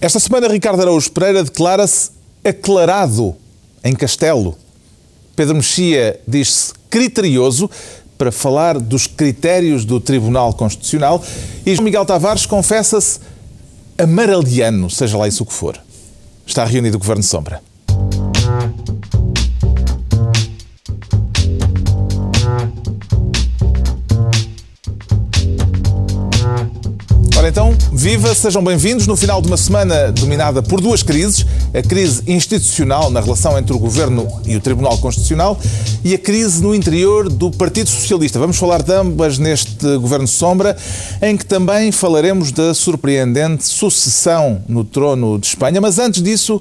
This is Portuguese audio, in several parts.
Esta semana, Ricardo Araújo Pereira declara-se aclarado em Castelo. Pedro Mexia diz-se criterioso para falar dos critérios do Tribunal Constitucional e João Miguel Tavares confessa-se amaraliano, seja lá isso o que for. Está reunido o Governo Sombra. Então, viva, sejam bem-vindos no final de uma semana dominada por duas crises: a crise institucional na relação entre o Governo e o Tribunal Constitucional e a crise no interior do Partido Socialista. Vamos falar de ambas neste Governo Sombra, em que também falaremos da surpreendente sucessão no trono de Espanha. Mas antes disso,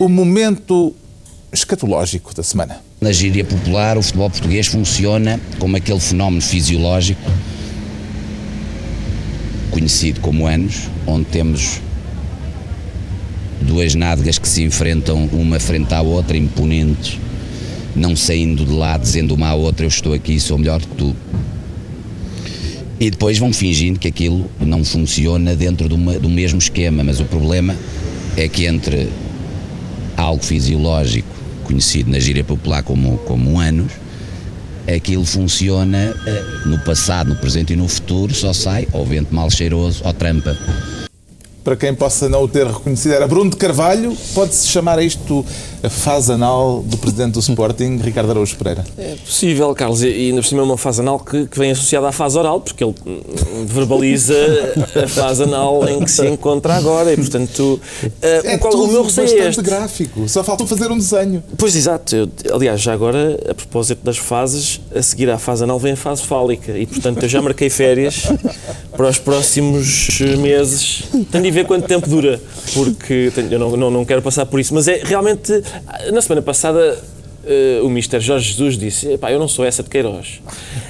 o momento escatológico da semana. Na gíria popular, o futebol português funciona como aquele fenómeno fisiológico conhecido como anos, onde temos duas nádegas que se enfrentam uma frente à outra, imponentes, não saindo de lá dizendo uma à outra eu estou aqui, sou melhor que tu. E depois vão fingindo que aquilo não funciona dentro de uma, do mesmo esquema, mas o problema é que entre algo fisiológico, conhecido na gíria popular como, como anos, aquilo funciona uh, no passado, no presente e no futuro, só sai ou vento mal cheiroso ou trampa. Para quem possa não o ter reconhecido, era Bruno de Carvalho. Pode-se chamar isto a fase anal do presidente do Sporting, Ricardo Araújo Pereira? É possível, Carlos, e ainda por cima é uma fase anal que, que vem associada à fase oral, porque ele verbaliza a fase anal em que se encontra agora e, portanto, uh, é qual, o meu receio é este. gráfico, só falta fazer um desenho. Pois, exato. Eu, aliás, já agora, a propósito das fases, a seguir à fase anal vem a fase fálica e, portanto, eu já marquei férias para os próximos meses. Tenho ver quanto tempo dura, porque eu não, não, não quero passar por isso, mas é realmente na semana passada uh, o Mister Jorge Jesus disse: eu não sou essa de Queiroz.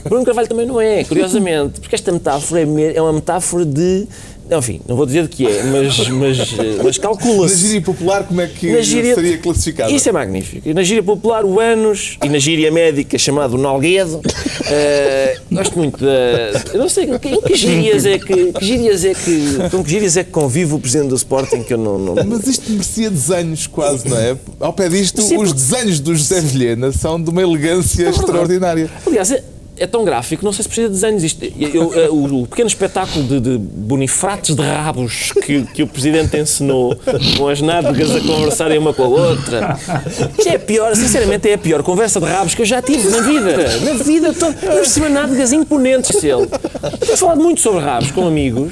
Bruno Carvalho também não é, curiosamente, porque esta metáfora é, é uma metáfora de enfim, não vou dizer de que é, mas, mas, mas calcula-se. Na gíria popular, como é que gíria, seria classificado? Isso é magnífico. Na gíria popular, o anos, e na gíria médica, chamado Nalguedo. Uh, gosto muito da. Eu não sei, em que gírias é que. que gírias é que com que gírias é que convive o presidente do Sporting que eu não. não... Mas isto merecia desenhos, quase, não é? Ao pé disto, Sim, os desenhos do José Vilhena são de uma elegância é extraordinária. Aliás, é tão gráfico, não sei se precisa de desenhos. Isto, eu, eu, o, o, pequeno espetáculo de, de bonifrates de rabos que, que o Presidente ensinou com as nádegas a conversarem uma com a outra. Isto é a pior, sinceramente, é a pior conversa de rabos que eu já tive na vida. Na vida, por cima nádegas imponentes dele. Tenho falado muito sobre rabos com amigos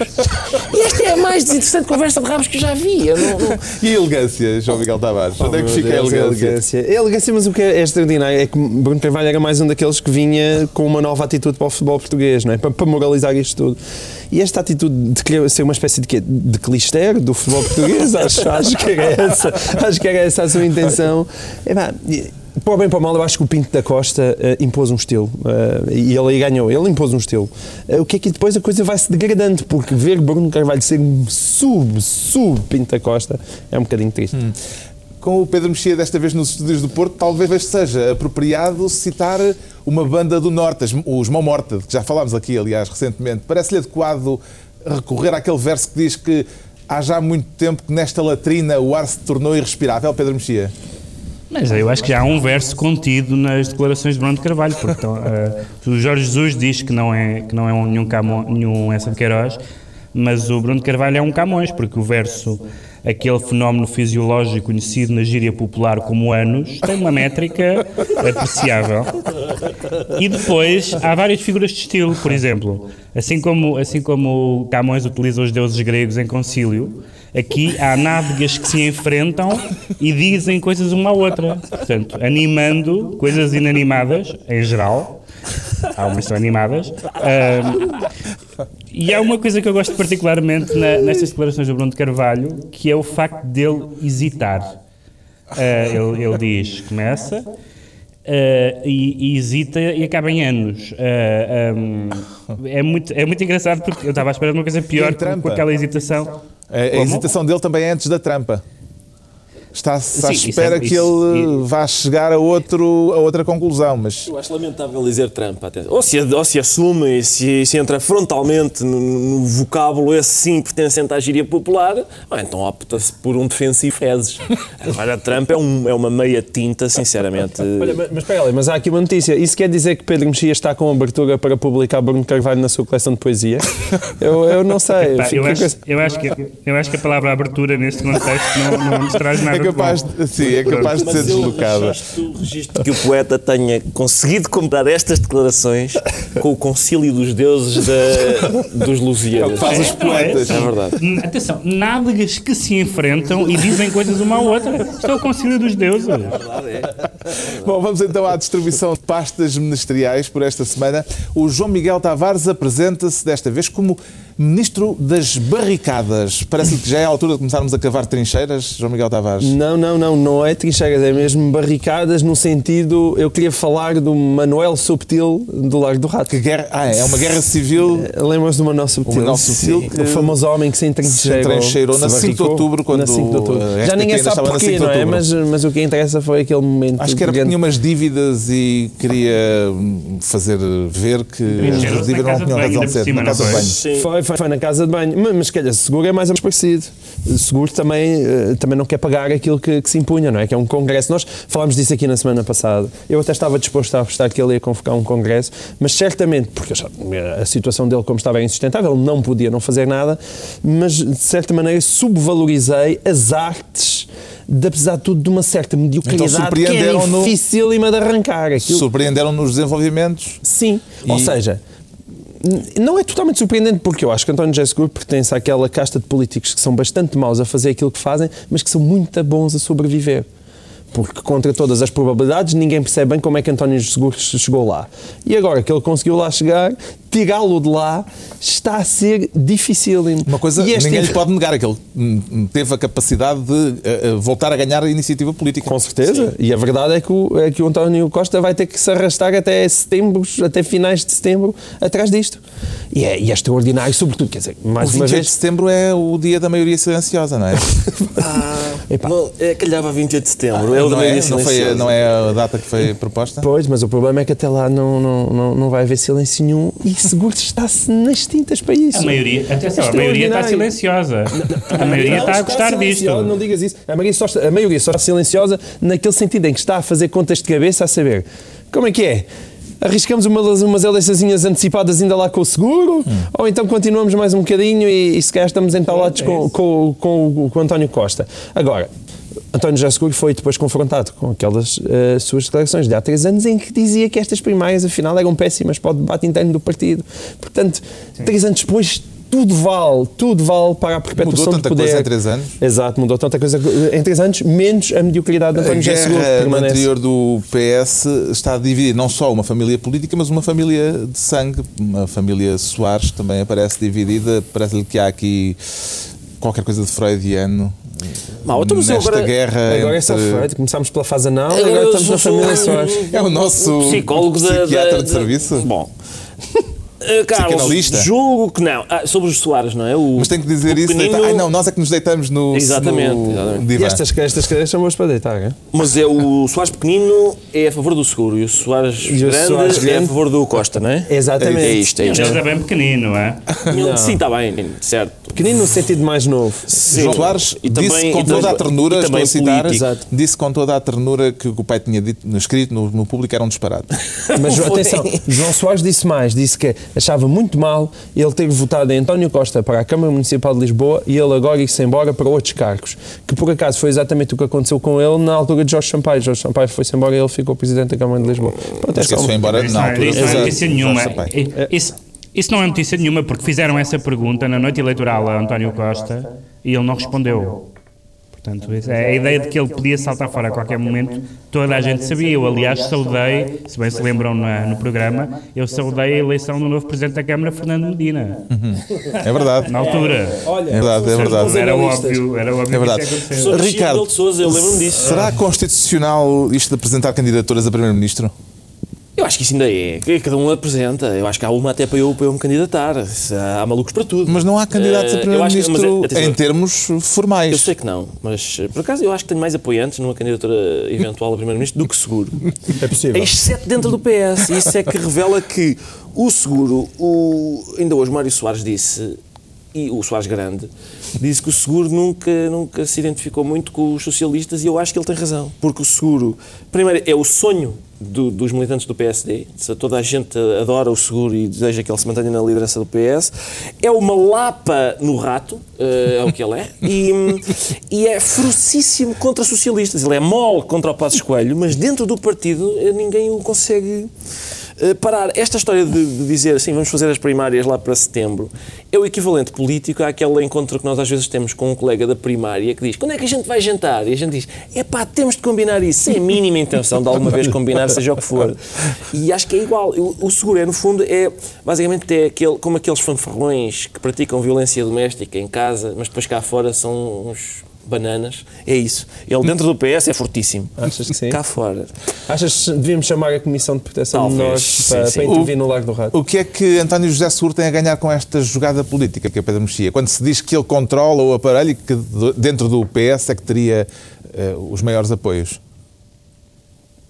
e esta é a mais desinteressante conversa de rabos que eu já vi. Eu não, não... E a elegância, João Miguel Tavares? Oh, Onde é que fica Deus, a elegância? elegância? A elegância, mas o que é extraordinário é que Bruno Carvalho era mais um daqueles que vinha com uma nova atitude para o futebol português, não é? para, para moralizar isto tudo. E esta atitude de querer ser uma espécie de quê? De clister do futebol português, acho, acho, que era essa, acho que era essa a sua intenção. É, pá, para o bem para o mal, eu acho que o Pinto da Costa uh, impôs um estilo uh, e ele aí ganhou, ele impôs um estilo. Uh, o que é que depois a coisa vai se degradando, porque ver Bruno Carvalho ser um sub, sub Pinto da Costa é um bocadinho triste. Hum com o Pedro Mexia desta vez nos estúdios do Porto, talvez seja apropriado citar uma banda do Norte, os Mão Morta, que já falámos aqui, aliás, recentemente. Parece-lhe adequado recorrer àquele verso que diz que há já muito tempo que nesta latrina o ar se tornou irrespirável, Pedro Mexia? Mas eu acho que já há um verso contido nas declarações de Bruno de Carvalho, porque então, uh, o Jorge Jesus diz que não é, que não é um, nenhum, Camões, nenhum essa de Queiroz, mas o Bruno de Carvalho é um Camões, porque o verso aquele fenómeno fisiológico conhecido na gíria popular como anos, tem uma métrica apreciável. E depois há várias figuras de estilo, por exemplo, assim como, assim como Camões utiliza os deuses gregos em concílio, aqui há nádegas que se enfrentam e dizem coisas uma à outra. Portanto, animando coisas inanimadas, em geral, algumas são animadas. E há uma coisa que eu gosto particularmente na, nestas declarações do Bruno de Carvalho, que é o facto dele hesitar. Uh, ele, ele, diz, começa, uh, e, e, hesita e acaba em anos. Uh, um, é, muito, é muito engraçado porque eu estava à espera de uma coisa pior com, com aquela hesitação. A, a hesitação dele também é antes da trampa. Está-se à Sim, isso espera é- que isso- ele vá chegar a, outro, a outra conclusão, mas Eu acho lamentável dizer Trump, atenção. Ou se, ou se assume e se, se entra frontalmente no, no vocábulo esse sim pertencente à gíria popular, ou então opta-se por um defensivo fezes. Agora, Trump é, um, é uma meia tinta, sinceramente. Olha, mas, mas espera ali, mas há aqui uma notícia. Isso quer dizer que Pedro Mexia está com abertura para publicar Bruno Carvalho na sua coleção de poesia? Eu, eu não sei. Eu, acho, eu, acho que, eu acho que a palavra abertura neste contexto não, não nos traz nada é capaz, de sim, é capaz de ser deslocada. registro, registro que o poeta tenha conseguido comprar estas declarações com o concílio dos deuses da, dos Lusíadas. Faz os é? poetas. É verdade. Atenção, nádegas que se enfrentam e dizem coisas uma à outra. Isto é o concílio dos deuses. Bom, vamos então à distribuição de pastas ministeriais por esta semana. O João Miguel Tavares apresenta-se desta vez como Ministro das Barricadas. Parece que já é a altura de começarmos a cavar trincheiras, João Miguel Tavares. Não, não, não, não é trincheiras, é mesmo barricadas no sentido. Eu queria falar do Manuel Subtil do Largo do Rato. Que guerra... Ah, é uma guerra civil Lembras do Manuel Subtil? Manuel Subtil Sim, que o famoso homem que se se entrincheirou. entrincheirou na se 5 de outubro, quando Na 5 de outubro. Já ninguém sabe na porquê, 5 de não é? Mas, mas o que interessa foi aquele momento. Acho que era porque tinha umas dívidas e queria hum, fazer ver que as dívidas na não tinham razão de ser na não casa de foi? banho. Sim. Foi, foi, foi na casa de banho. Mas, mas calhar, seguro é mais ou menos parecido. Seguro também, eh, também não quer pagar aquilo que, que se impunha, não é? Que é um congresso. Nós falámos disso aqui na semana passada. Eu até estava disposto a apostar que ele ia convocar um congresso, mas certamente, porque já- a situação dele como estava é insustentável, ele não podia não fazer nada, mas de certa maneira subvalorizei as artes de, apesar de tudo, de uma certa mediocridade Então que é dificílima de arrancar. Aquilo, Surpreenderam nos desenvolvimentos. Sim. E- Ou seja, não é totalmente surpreendente porque eu acho que António José Seguro pertence àquela casta de políticos que são bastante maus a fazer aquilo que fazem, mas que são muito bons a sobreviver. Porque contra todas as probabilidades ninguém percebe bem como é que António Seguro chegou lá. E agora que ele conseguiu lá chegar, tirá-lo de lá está a ser dificílimo. Uma coisa E este ninguém lhe pode negar, é que ele hum, teve a capacidade de eh, eh, voltar a ganhar a iniciativa política. Com certeza. E a verdade é que, o, é que o António Costa vai ter que se arrastar até setembro, até finais de setembro, atrás disto. E é, e é extraordinário, sobretudo, quer dizer, O mais uma 28 de vez. setembro é o dia da maioria silenciosa, não é? Ah, Epá. é, calhava 28 de setembro. é o da é, não, foi, não é a data que foi proposta? Pois, mas o problema é que até lá não, não, não, não vai haver silêncio nenhum e seguro está-se nas tintas para isso. A maioria, atenção, a maioria está silenciosa. A maioria está a gostar disto. Não digas isso. A maioria, só está, a maioria só está silenciosa naquele sentido em que está a fazer contas de cabeça a saber como é que é. Arriscamos umas, umas eleiçõezinhas antecipadas ainda lá com o seguro? Ou então continuamos mais um bocadinho e, e se calhar estamos entalados com, com, com, o- com o António Costa? Agora, António José Seguro foi depois confrontado com aquelas eh, suas declarações de há três anos em que dizia que estas primárias afinal eram péssimas para o debate interno do partido. Portanto, três anos depois tudo vale, tudo vale para a perpetuação Mudou do tanta poder. coisa em três anos? Exato, mudou tanta coisa em três anos, menos a mediocridade de A António José Seguro permanece. interior do PS está a dividir não só uma família política, mas uma família de sangue. Uma família Soares também aparece dividida. Parece-lhe que há aqui qualquer coisa de freudiano Mas eu nesta agora- guerra Agora é só Freud, começámos pela fase anal e Agora estamos na família Soares. É o nosso psicólogo da- psiquiatra da- de serviço? Bom. Uh, Carlos, julgo que não. Ah, sobre os Soares, não é? O, Mas tem que dizer o isso. pequenino- Ai não, nós é que nos deitamos no, Exatamente, no exatamente. E estas, estas cadeiras são boas para deitar, é? Mas é o Soares pequenino é a favor do seguro e o Soares E o grande Soares é a grande- favor do Costa, não é? Exatamente. É isto, é Mas isto. ele é bem pequenino, não é? Não. Sim, está bem, certo. Pequenino no sentido mais novo. Sim. João Soares E disse também- com e toda a ternura, estou a citar. Exato. disse com toda a ternura que o que o pai tinha dito, no escrito no, no público era um disparate. Mas atenção, João Soares disse mais, disse que achava muito mal ele ter votado em António Costa para a Câmara Municipal de Lisboa e ele agora ir-se embora para outros cargos. Que por acaso foi exatamente o que aconteceu com ele na altura de Jorge Sampaio. Jorge Sampaio foi-se embora e ele ficou Presidente da Câmara de Lisboa. Pronto, é foi embora na não, altura. isso não é. Sampaio. Isso, isso não é notícia nenhuma porque fizeram essa pergunta na noite eleitoral a António Costa e ele não respondeu. Portanto, é a ideia de que ele podia saltar fora a qualquer momento, toda a gente sabia. Eu, aliás, saudei, se bem se lembram na- no programa, eu saudei a eleição do novo Presidente da Câmara, Fernando Medina, É verdade. na altura. É verdade, é verdade. Era óbvio, era óbvio É verdade. que isso Ricardo Sousa, eu lembro-me disso. Será constitucional isto de apresentar candidaturas a Primeiro-Ministro? Eu Eu acho que isso ainda é. Cada um apresenta. Eu acho que há uma até para eu, para eu me candidatar. Há malucos para tudo. Mas não há candidatos a Eh, eu mas, primeiro-ministro atenção, em termos Eu formais. sei que não, mas eh, por acaso eu acho que tenho mais apoiantes numa candidatura eventual a Primeiro-Ministro do que seguro. É possível. Exceto dentro do PS. Isso é que revela que o seguro, o, ainda hoje Mário Soares disse, e o Soares Grande, disse que o seguro nunca, nunca se identificou muito com os socialistas e eu acho que ele tem razão. Porque o seguro, primeiro, é o sonho do- dos militantes do PSD. Toda a gente adora o seguro e deseja que ele se mantenha na liderança do PS. É uma lapa no rato, eh, é o que ele é. E, e é ferocíssimo contra socialistas. Ele é mole contra o Passos Coelho, mas dentro do partido eh, ninguém o consegue parar. Esta história de, de dizer assim, vamos fazer as primárias lá para setembro, é o equivalente político àquele encontro que nós às vezes temos com um colega da primária que diz, quando é que a gente vai jantar? E a gente diz, é pá, temos de combinar isso, sem a mínima intenção de alguma vez combinar, seja o que for. E acho que é igual. O, o seguro é, no fundo, é basicamente é aquele, como aqueles fanfarrões que praticam violência doméstica em casa, mas depois cá fora são uns bananas. É isso. Ele dentro do PS é fortíssimo. Achas que sim? Cá fora. Achas que devíamos chamar a Comissão de Proteção Talvez, de Menores para, sim. para intervir no Largo do Rato? O que é que António José Seguro tem a ganhar com esta jogada política que é Pedro Mexia? Quando se diz que ele controla o aparelho e que dentro do PS é que teria eh, os maiores apoios.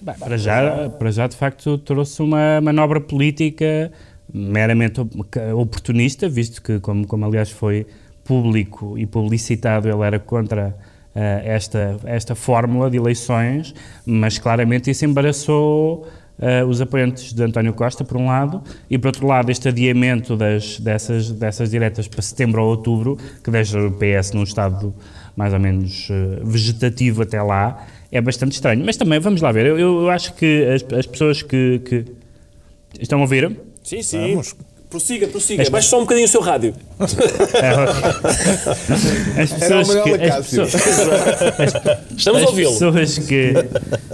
Bem, para, já, para já, de facto, trouxe uma manobra política meramente op- oportunista, visto que, como, como aliás foi público e publicitado, ele era contra eh, esta, esta fórmula de eleições, mas claramente isso embaraçou eh, os apoiantes de António Costa, por um lado, e por outro lado, este adiamento das, dessas, dessas diretas para setembro ou outubro, que deixa o PS num estado mais ou menos eh, vegetativo até lá, é bastante estranho. Mas também, vamos lá ver, eu, eu acho que as, as pessoas que, que. Estão a ouvir? Sim, sim. Vamos. Prossiga, prossiga. Baixe só um bocadinho o seu rádio. As Era o pessoas Manuel que. As pessoas, Estamos a as ouvi-lo. pessoas que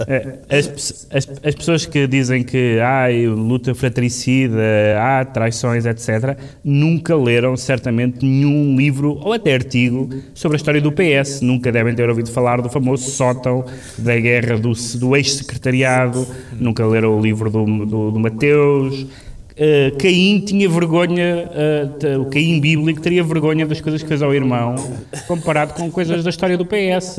eh, as, as, as pessoas que dizem que há luta fratricida, há traições, etc., nunca leram certamente nenhum livro ou até artigo sobre a história do PS. Nunca devem ter ouvido falar do famoso sótão da guerra do, do ex-secretariado, nunca leram o livro do, do, do Mateus. Uh, Caim tinha vergonha, uh, o Caim bíblico teria vergonha das coisas que fez ao irmão, comparado com coisas da história do PS.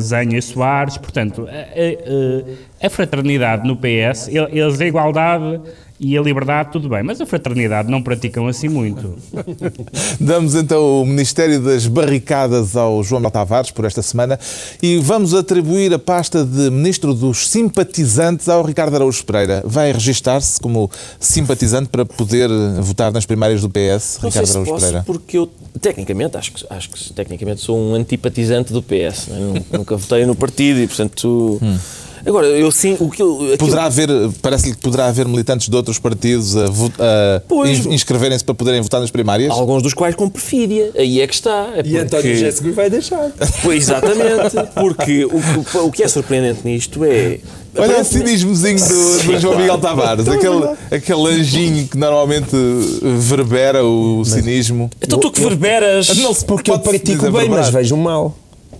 Zenha Soares, portanto, a, a- a fraternidade no PS, el- eles a igualdade e a liberdade, tudo bem, mas a fraternidade não praticam assim muito. Damos então o Ministério das Barricadas ao João Mel Tavares por esta semana e vamos atribuir a pasta de Ministro dos Simpatizantes ao Ricardo Araújo Pereira. Vai registar-se como simpatizante para poder votar nas primárias do PS, Não sei Ricardo se Araújo posso, Pereira? porque eu, tecnicamente, acho que, acho que tecnicamente sou um antipatizante do PS. é? Nun- Nunca votei no partido e, portanto... Agora, eu sim, o que eu... aquilo- Poderá haver, parece-lhe que poderá haver militantes de outros partidos a, a inscreverem-se para poderem votar nas primárias? Alguns dos quais com perfídia. Aí é que está. É E António porque- Seguro vai deixar. Pois, exatamente. Porque o, que- o que é surpreendente nisto é... Olha o cinismozinho do, do João. Miguel Tavares, aquele, aquele anjinho que normalmente verbera o cinismo. Então tu que verberas... Não se Porque eu pratico bem, mas vejo o mal.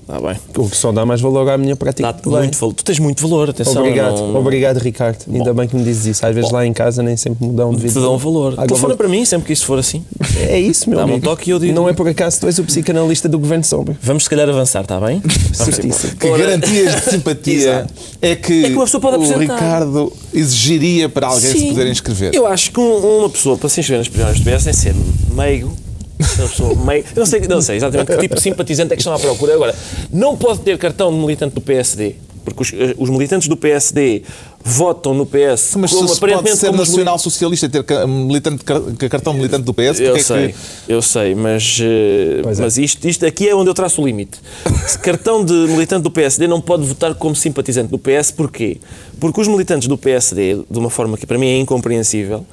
Está bem. O que só dá mais valor à minha prática bem. muito valor. Tu tens muito valor, atenção. Obrigado, não- obrigado Ricardo. Ainda bem que me dizes isso. Às vezes lá em casa nem sempre me dão devido. Te dão valor. Água Telefona para mim sempre que isso for assim. É isso, meu Dá-me um amigo. toque e eu digo. Não é por acaso tu és o psicanalista do Governo Sombra. Vamos se calhar avançar, está bem? Que Ora- garantias de simpatia é que, É que uma pessoa pode o apresentar. Ricardo exigiria para alguém se Sim. poder inscrever? Eu acho que um- uma pessoa para se inscrever nas primárias do é ser meigo. Uma pessoa meio, eu não sei, não sei exatamente que tipo de simpatizante é que estão à procura. Agora, não pode ter cartão de militante do PSD, porque os, eh, os militantes do PSD votam no PS Mas como se aparentemente ser como nacional socialista e ter militante, car- cartão militante do PS, Eu porque é sei, que eu sei, mas, eh, é. mas isto, isto aqui é onde eu traço o limite. Se cartão de militante do PSD não pode votar como simpatizante do PS, porquê? Porque os militantes do PSD, de uma forma que para mim é incompreensível,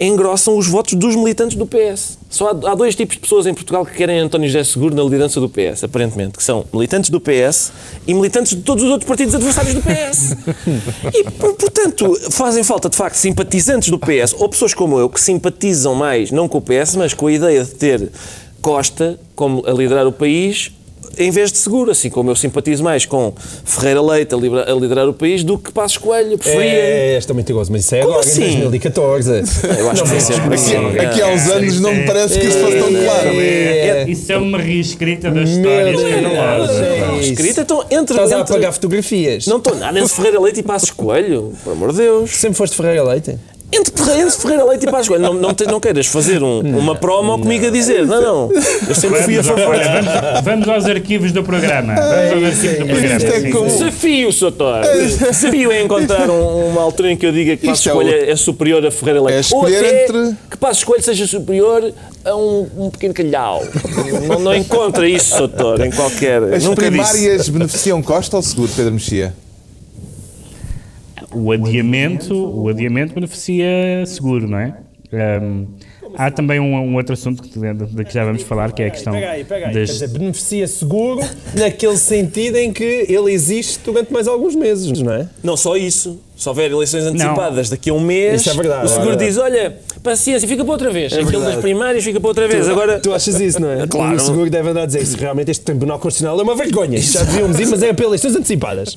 engrossam os votos dos militantes do PS. Só há, há dois tipos de pessoas em Portugal que querem António José Seguro na liderança do PS, aparentemente, que são militantes do PS e militantes de todos os outros partidos adversários do PS. E, por- portanto, fazem falta, de facto, simpatizantes do PS, ou pessoas como eu, que simpatizam mais, não com o PS, mas com a ideia de ter Costa como a liderar o país, em vez de seguro, assim como eu simpatizo mais com Ferreira Leite a, liderar o país do que Passos Coelho. Preferia. É, és tão mentiroso, mas isso é Como agora, assim? em 2014. Eu acho que foi sempre assim. Aqui há uns anos não me parece que isso fosse tão claro. É. Isso é uma reescrita da história Deus. escandalosa. É isso. Escrita, então entre. Estás a entre- apagar fotografias. Não estou nada entre Ferreira Leite e Passos Coelho, por amor de Deus. Sempre foste Ferreira Leite? Entre, Ferreira- entre Ferreira Leite e Coelho. Não, não, te- não queiras fazer um- uma promo comigo a dizer. Não, não. Eu sempre fui a Vamos, favor. vamos, vamos aos arquivos do programa. Vamos aos arquivos do programa. Isto é como- sim. Desafio. Desafio é encontrar um- uma altura em que eu diga que Passos Isto é o- é superior a Ferreira Leite. É Ou até entre- que Passos Coelho seja superior a um, um pequeno calhau. Não, não encontra isso, Soutor, em qualquer... As Nunca disse. primárias beneficiam Costa ou seguro, Pedro Mexia? O adiamento, o adiamento beneficia seguro, não é? Ahm, há também um, um outro assunto que, de, de que já vamos falar, que é a questão Peraí, peraí. das- Quer dizer, beneficia seguro naquele sentido em que ele existe durante mais alguns meses, não é? Não só isso. Se houver eleições antecipadas daqui a um mês, Isso é verdade, o seguro é verdade. diz, olha, paciência, fica para outra vez. Aquilo verdade. das primárias fica para outra vez. Agora, Tu achas isso, não é? Claro. O seguro deve andar a dizer isso. Realmente este Tribunal Constitucional é uma vergonha. Isto já devíamos ir, mas é para eleições antecipadas.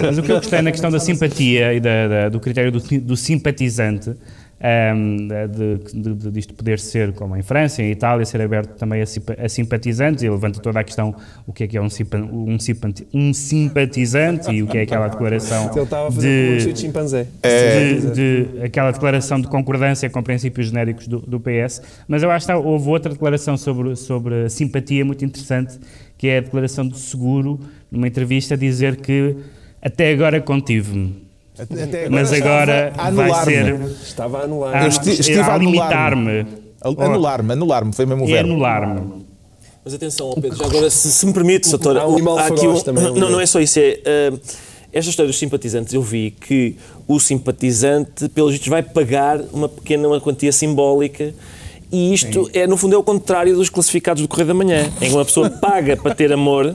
Mas o que eu gostei na questão da simpatia e da- da- do critério do, do simpatizante, ahm, de, de, de, disto poder ser, como em França e em Itália, ser aberto também a, a simpatizantes, e levanta toda a questão o que é que é um, simpa- um, um simpatizante e o que é aquela declaração Ele estava a fazer de, o de chimpanzé. de, de aquela declaração de concordância com princípios genéricos do, do PS, mas eu acho que há- houve outra declaração sobre, sobre a simpatia muito interessante, que é a declaração do seguro, numa entrevista, a dizer que até agora contive-me, Até mas agora estava a vai anular-me. ser Estava a anular. a, Eu esti- estive a a limitar-me, A- Anular-me, anular-me, foi mesmo o é verbo. anular-me. Mas atenção, Pedro, já agora, se, se me permite, Soutor, Há um há aqui um- também ali. Não, não é só isso. É, ah, esta história dos simpatizantes, eu vi que o simpatizante, pelos vistos, vai pagar uma pequena uma quantia simbólica. E isto é, no fundo, é o contrário dos classificados do Correio da Manhã, em que uma pessoa paga para ter amor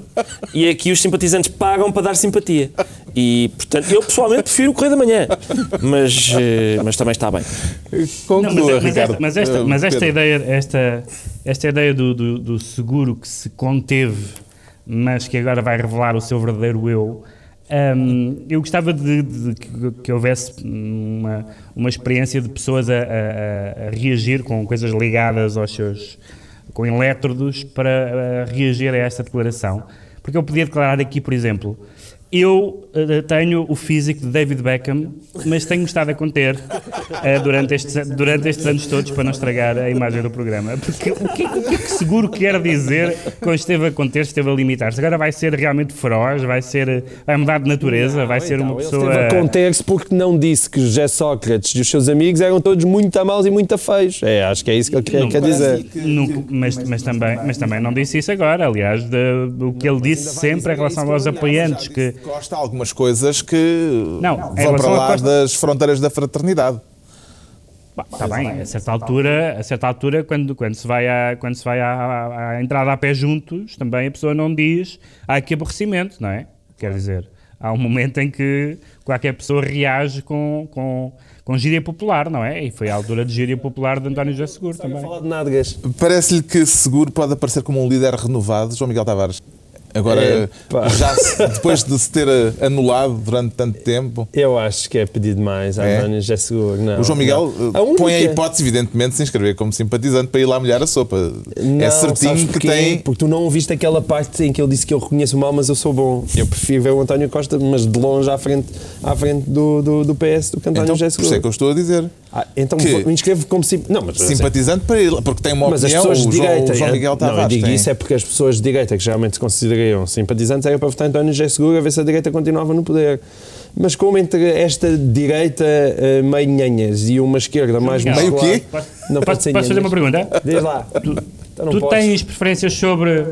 e aqui os simpatizantes pagam para dar simpatia. E, portanto, eu pessoalmente prefiro o Correio da Manhã, mas, eh, mas também está bem. Conclua, Não, mas, mas Ricardo. esta, mas esta, mas esta ideia, esta, esta ideia do, do, do seguro que se conteve, mas que agora vai revelar o seu verdadeiro eu, hum, eu gostava de, de que, que houvesse uma, uma experiência de pessoas a, a- a reagir com coisas ligadas aos seus com elétrodos para eh, reagir a esta declaração. Porque eu podia declarar aqui, por exemplo, eu eh, tenho o físico de David Beckham, mas tenho estado a conter eh, durante, estes, durante estes anos todos para não estragar a imagem do programa. Porque o que, o que é que seguro quer dizer quando esteve a conter, esteve a limitar-se? Agora vai ser realmente feroz, vai, ser, vai mudar de natureza, vai ser uma Então, ele pessoa. esteve a conter-se porque não disse que José Sócrates e os seus amigos eram todos muito maus e muito feios. É, acho que é isso que ele quer, quer dizer. Nunca- mas, mas, também, mas também não disse isso agora, aliás, de- do que ele disse sempre em relação aos apoiantes, que Costa algumas coisas que Não, vão para a lá Costa- das fronteiras da fraternidade. Está bem, a certa altura, a certa altura quando, quando se vai, à, quando se vai à, entrada a pé juntos, também a pessoa não diz há aqui aborrecimento, não é? Quer dizer, há um momento em que qualquer pessoa reage com, com, com gíria popular, não é? E foi a altura de gíria popular de António José Seguro também. Falar de nádegas. Parece-lhe que seguro pode aparecer como um líder renovado, João Miguel Tavares. Agora, Epá. já se- depois de se ter eh, anulado durante tanto tempo, Eu acho que é pedir demais a É? António José Seguro. Não, o João Miguel não. eh, A única- põe a hipótese, evidentemente, de se inscrever como simpatizante para ir lá molhar a sopa. Não, é certinho que tem. Porque tu não ouviste aquela parte em que ele disse que eu reconheço o mal, mas eu sou bom. Eu prefiro ver o António Costa, mas de longe à frente, à frente do, do, do PS do que António Então, José por isso é Seguro. que eu estou a dizer. Ah, então que- me inscrevo como sim. Não, mas Simpatizante para ele, porque tem uma Mas as opinião. pessoas de João, direita. o João Miguel não, eu digo tem. isso é porque as pessoas de direita, que geralmente se considerariam simpatizantes, era para votar António José Seguro a ver se a direita continuava no poder. Mas como entre esta direita uh, meio nhanhas e uma esquerda mais Meio muscular- quê? Não Posso, posso fazer uma pergunta? Diz lá. Então não tu tens preferências sobre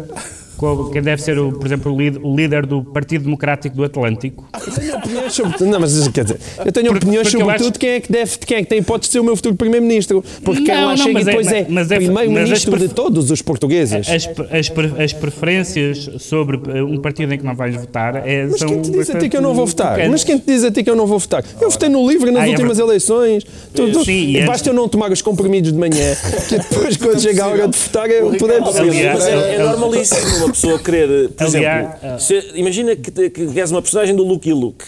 quem deve ser, o, por exemplo, o líder, o líder do Partido Democrático do Atlântico? Eu tenho opiniões sobre Não, mas quer dizer, eu tenho Porque- opiniões porque sobre acho- tudo quem é que deve, quem é que tem hipótese de ser o meu futuro primeiro-ministro. Porque quem Não, lá chega mas e é- depois é, mas é- primeiro-ministro mas as de todos os portugueses. As, as, as preferências sobre um partido em que não vais votar é, Mas são quem te diz a ti que eu não vou votar? Mas quem te diz a ti que eu não vou votar? Eu votei no LIVRE nas Ah, é últimas verdade. eleições. Tu, tu, Sim, antes- basta eu não tomar os comprimidos de manhã, que depois, quando chega a hora de votar, eu poder Mas é, é normalíssimo. Uma pessoa querer, por Aliás, exemplo, se- imagina que, que és uma personagem do Lucky Luke.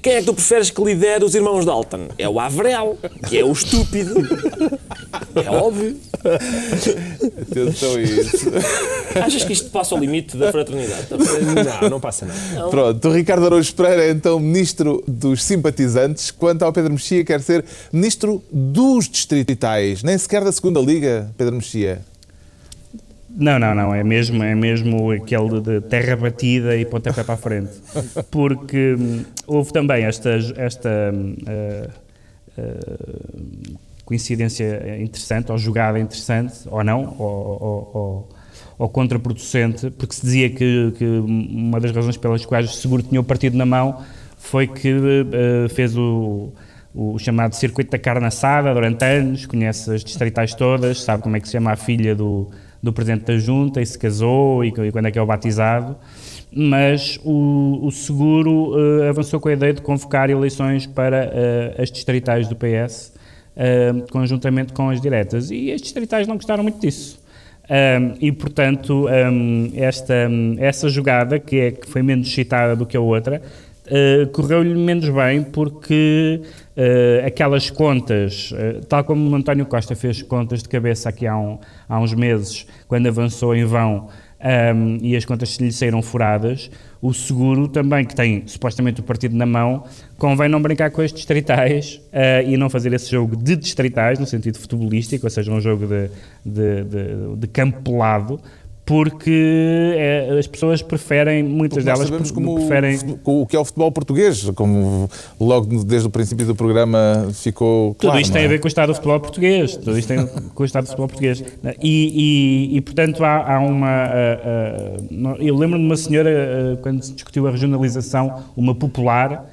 Quem é que tu preferes que lidere os irmãos Dalton? É o Avrel, que é o estúpido. É óbvio. Atenção a isso. Achas que isto passa ao limite da fraternidade? Não, não passa nada. Pronto, o Ricardo Araújo Pereira é então ministro dos simpatizantes, quanto ao Pedro Mexia quer ser ministro dos distritais, nem sequer da segunda liga, Pedro Mexia. Não, não, não. É mesmo, é mesmo aquele de terra batida e pontapé para a frente. Porque hum, houve também esta, esta ah, ah, coincidência interessante, ou jogada interessante, ou não, ou, ou, ou, contraproducente, porque se dizia que, que uma das razões pelas quais o seguro tinha o partido na mão foi que ah, fez o o chamado circuito da carne assada durante anos, conhece as distritais todas, sabe como é que se chama a filha do, do Presidente da Junta e se casou e, e quando é que é o batizado, mas o, o seguro eh, avançou com a ideia de convocar eleições para eh, as distritais do PS, eh, conjuntamente com as diretas, e as distritais não gostaram muito disso. Um, e, portanto, um, esta, essa jogada, que, é, que foi menos citada do que a outra, uh, correu-lhe menos bem porque uh, aquelas contas, uh, tal como o António Costa fez contas de cabeça aqui há, um, há uns meses, quando avançou em vão um, e as contas lhe saíram furadas, o seguro também, que tem supostamente o partido na mão, convém não brincar com as distritais uh, e não fazer esse jogo de distritais, no sentido futebolístico, ou seja, um jogo de, de, de, de campo pelado, porque é, as pessoas preferem, muitas delas sabemos como preferem... o, o que é o futebol português, como logo desde o princípio do programa ficou Tudo claro. isto não tem é? a ver com o estado do futebol português. Tudo isto tem com o estado do futebol português. E, e- e, portanto, há, há uma. eu lembro de uma senhora, quando se discutiu a regionalização, uma popular,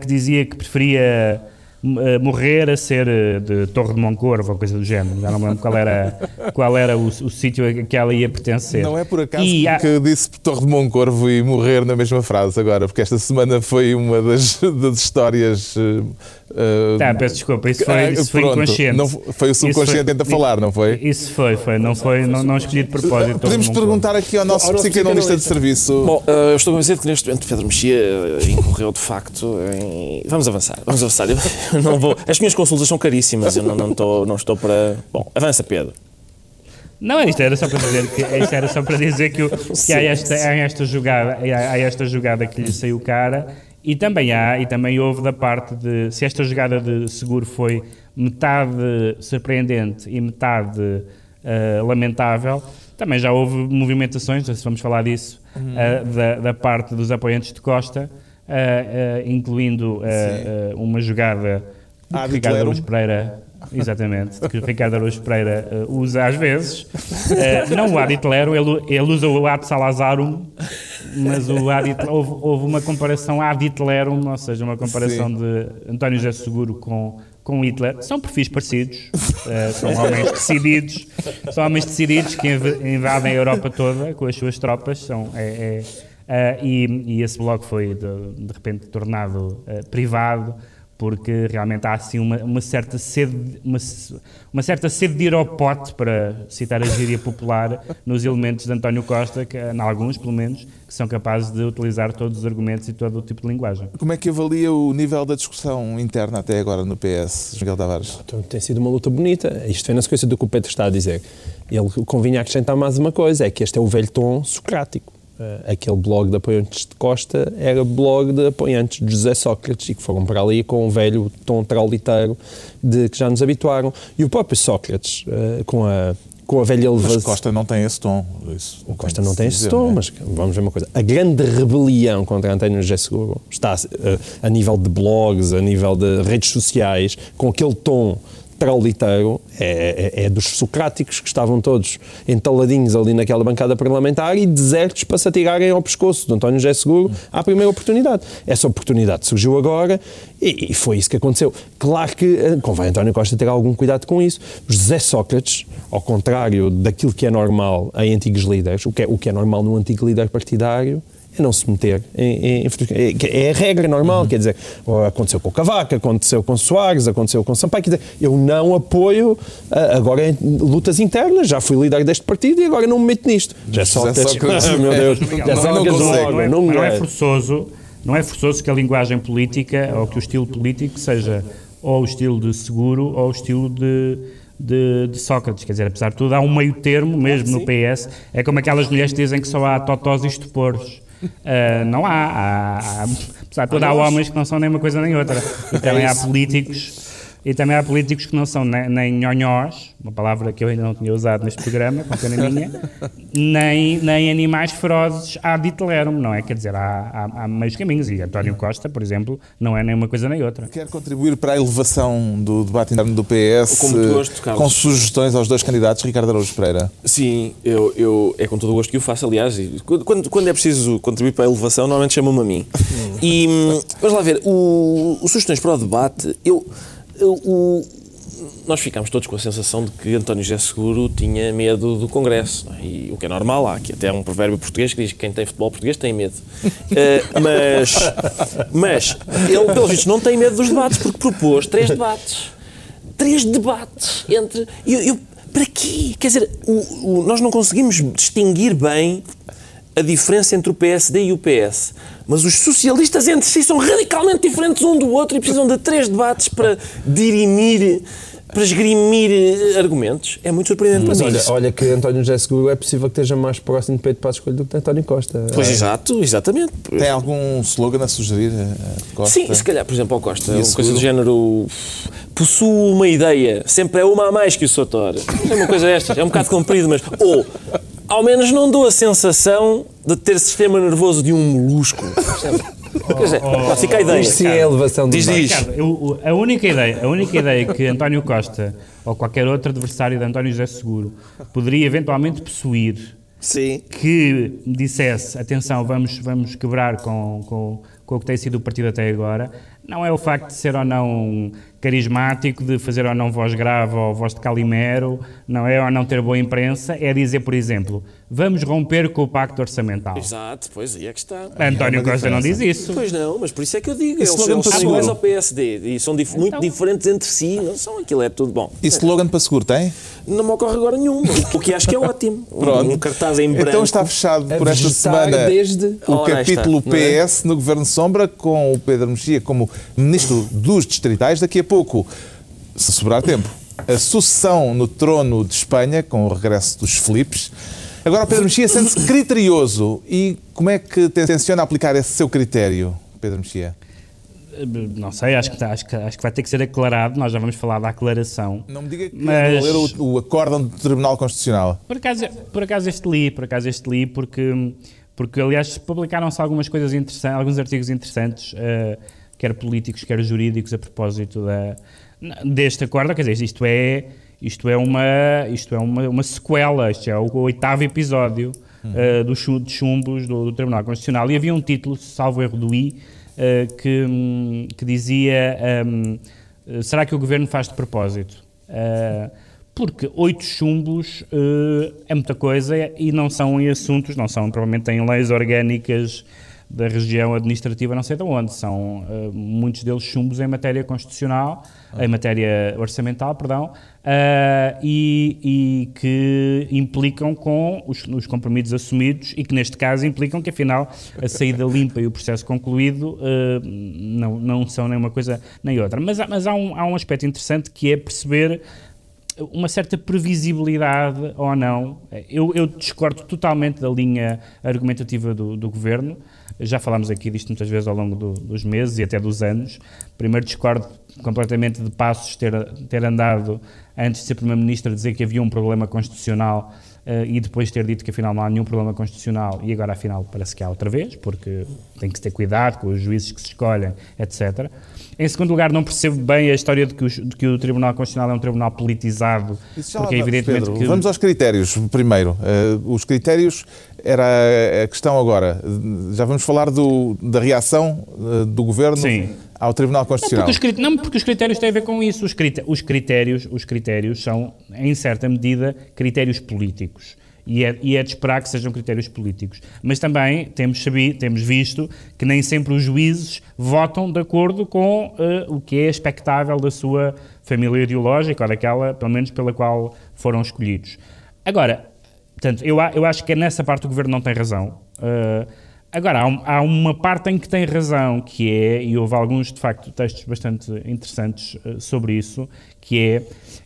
que dizia que preferia morrer a ser ah, de Torre de Moncorvo ou coisa do género. Já não me lembro qual era, qual era o, o sítio a que ela ia pertencer. Não é por acaso E há- que disse Torre de Moncorvo e morrer na mesma frase agora, porque esta semana foi uma das, das histórias. Eh, Tá, peço desculpa, isso foi, ah, isso foi pronto, inconsciente. não foi o subconsciente a falar, não foi? Isso foi, foi, não foi, não, não escolhi de propósito. Podemos perguntar aqui ao nosso psicanalista de serviço. Bom, eh, eu estou convencido que neste momento Pedro Mexia incorreu de facto em... Vamos avançar, vamos avançar. Eu não vou... As minhas consultas são caríssimas, eu não, não, estou, não estou para... Bom, avança Pedro. Não, isto era só para dizer que, isto era só para dizer que, o- que há, esta, há, esta jogada, há, há esta jogada que lhe saiu cara e também há, e também houve da parte de, se esta jogada de seguro foi metade surpreendente e metade eh, lamentável, também já houve movimentações, não sei se vamos falar disso, eh, da, da parte dos apoiantes de Costa, eh, incluindo uma jogada de Ad Ricardo. Araújo Pereira, exatamente, que Ricardo Araújo Pereira usa às vezes. Não o ad Hitlerum, ele, ele usa o ad Salazarum, mas o ad houve, houve uma comparação ad Hitlerum, ou seja, uma comparação de António José Seguro com, com Hitler. São perfis parecidos, eh, são homens decididos, são homens decididos que inv- invadem a Europa toda com as suas tropas, são, é, é, eh, e, e esse blog foi de, de repente tornado eh, privado porque realmente há assim uma, uma certa sede uma, uma certa sede de ir ao pote para citar a gíria popular nos elementos de António Costa que, em alguns pelo menos que são capazes de utilizar todos os argumentos e todo o tipo de linguagem Como é que avalia o nível da discussão interna até agora no PS, Miguel Tavares? Então, tem sido uma luta bonita. Isto vem na sequência do que o Pedro está a dizer. Ele convinha acrescentar mais uma coisa, é que este é o velho tom socrático. Eh, aquele blog de apoiantes de Costa era blog de apoiantes de José Sócrates e que foram para ali com o velho tom trauliteiro de que já nos habituaram. E o próprio Sócrates, eh, com a, com a velha Mas elevação... Costa não tem esse tom. Isso O Costa não tem se esse dizer, tom, é? mas vamos ver uma coisa. A grande rebelião contra António José Seguro está eh, a nível de blogs, a nível de redes sociais, com aquele tom trauliteiro, é, é, é dos socráticos que estavam todos entaladinhos ali naquela bancada parlamentar e desertos para se atirarem ao pescoço de António José Seguro à primeira oportunidade. Essa oportunidade surgiu agora e, e foi isso que aconteceu. Claro que eh, convém António Costa ter algum cuidado com isso. José Sócrates, ao contrário daquilo que é normal em antigos líderes, o que é, o que é normal num antigo líder partidário, é não se meter em, em, é, é a regra normal, uhum. quer dizer, aconteceu com o Cavaco, aconteceu com o Soares, aconteceu com o Sampaio, quer dizer, eu não apoio agora em lutas internas, já fui líder deste partido e agora não me meto nisto. Já só, só que, meu Deus, já só não, não, não, não, não é forçoso, não é forçoso que a linguagem política ou que o estilo político seja ou o estilo de seguro ou o estilo de de, de, Sócrates. Quer dizer, apesar de tudo, há um meio termo, mesmo no PS. É como aquelas mulheres que dizem que só há totós e estupores. Uh, não há, há, há. Apesar de tudo, há homens que não são nem uma coisa nem outra. E também há políticos e também há políticos que não são nem, nem nhonhós, uma palavra que eu ainda não tinha usado neste programa, com pena minha, nem, nem animais ferozes há diterum, não é? Quer dizer, há, há, há, meios caminhos. E António Costa, por exemplo, não é nem uma coisa nem outra. Quer contribuir para a elevação do debate interno do PS com, gosto, com sugestões aos dois candidatos, Ricardo Araújo Pereira? Sim, eu, eu, é com todo o gosto que o faço, aliás. Quando, quando é preciso contribuir para a elevação, normalmente chamam-me a mim. E hum, vamos lá ver, o, o sugestões para o debate, eu o, nós ficámos todos com a sensação de que António José Seguro tinha medo do Congresso. É? E o que é normal, há aqui até um provérbio português que diz que quem tem futebol português tem medo. Uh, mas, mas ele, pelo visto, não tem medo dos debates, porque propôs três debates. Três debates entre. Eu, eu, para quê? Quer dizer, o, o, nós não conseguimos distinguir bem a diferença entre o PSD e o PS. Mas os socialistas entre si são radicalmente diferentes um do outro e precisam de três debates para dirimir para esgrimir eh, argumentos. É muito surpreendente Mas para olha, olha que António José Seguro é possível que esteja mais próximo de Pedro Passos Coelho do que António Costa. Pois, é. exato, exatamente. Tem algum slogan a sugerir, Costa? Sim, se calhar, por exemplo, ao Costa, uma coisa do género possuo uma ideia, sempre é uma a mais que o Sotor. É uma coisa destas, é um bocado comprido, mas... Ou, ao menos não dou a sensação de ter sistema nervoso de um molusco. Quer dizer, oh, fica a ideia. Isto sim é a elevação do diz, diz. eu, a, única ideia, a única ideia que António Costa ou qualquer outro adversário de António José Seguro poderia eventualmente possuir sim. que dissesse, atenção, vamos, vamos quebrar com, com, com o que tem sido o partido até agora, não é o facto de ser ou não carismático, de fazer ou não voz grave ou voz de calimero, não é ou não ter boa imprensa, é dizer, por exemplo, vamos romper com o pacto orçamental. Exato, pois aí é que está. António é Costa não diz isso. Pois não, mas por isso é que eu digo, eles, eles são iguais ao PSD e são dif então, muito diferentes entre si, não são, aquilo é tudo bom. E slogan para seguro tem? Não me ocorre agora nenhum, o que acho que é ótimo. Pronto. Um cartaz em branco. Então está fechado por esta semana desde... o capítulo PS é? no Governo Sombra, com o Pedro Mexia como Ministro dos Distritais. Daqui a pouco se sobrar tempo. A sucessão no trono de Espanha, com o regresso dos Filipes. Agora, Pedro Mexia sente-se criterioso. E como é que tenciona aplicar esse seu critério, Pedro Mexia? Não sei, acho que, acho, que, acho que vai ter que ser aclarado. Nós já vamos falar da aclaração. Não me diga que mas... ler o, o acórdão do Tribunal Constitucional. Por acaso, por acaso este li, por acaso este li, porque, porque aliás, publicaram-se algumas coisas interessantes, alguns artigos interessantes, uh, quer políticos, quer jurídicos, a propósito da, deste acordo, quer dizer, isto é, isto é, uma, isto é uma, uma sequela, isto é o oitavo episódio uhum. uh, dos chumbos do, do, Tribunal Constitucional. E havia um título, salvo erro do I, uh, que, que dizia: um, ehm, Será que o governo faz de propósito? Uh, porque oito chumbos é muita coisa e não são em assuntos, não são provavelmente em leis orgânicas da região administrativa não sei de onde, são uh, muitos deles chumbos em matéria constitucional, ah. em matéria orçamental, perdão, uh, e, e, que implicam com os, os, compromissos assumidos e que neste caso implicam que afinal a saída limpa e o processo concluído uh, não, não são nem uma coisa nem outra. Mas, mas há, um, há um aspecto interessante que é perceber uma certa previsibilidade ou não. Eu, eu discordo totalmente da linha argumentativa do, do governo. Já falámos aqui disto muitas vezes ao longo do, dos meses e até dos anos. Primeiro, discordo completamente de Passos ter, ter andado, antes de ser Primeiro-Ministro, a dizer que havia um problema constitucional uh, e depois ter dito que afinal não há nenhum problema constitucional e agora afinal parece que há outra vez, porque tem que se ter cuidado com os juízes que se escolhem, etc. Em segundo lugar, não percebo bem a história de que, o, de que o Tribunal Constitucional é um tribunal politizado. porque é evidentemente Pedro, que... Vamos aos critérios primeiro. Uh, os critérios era a questão agora. Já vamos falar do, da reação uh, do Governo Sim. ao Tribunal Constitucional. Não porque, os, não, porque os critérios têm a ver com isso. Os, critérios, os critérios, os critérios são, em certa medida, critérios políticos. e é, e é de esperar que sejam critérios políticos. Mas também temos, sabido, temos visto que nem sempre os juízes votam de acordo com uh, o que é expectável da sua família ideológica ou daquela, pelo menos, pela qual foram escolhidos. Agora, portanto, eu, eu acho que nessa parte o governo não tem razão. Uh, agora, há, há, uma parte em que tem razão, que é, e houve alguns, de facto, textos bastante interessantes uh, sobre isso, que é,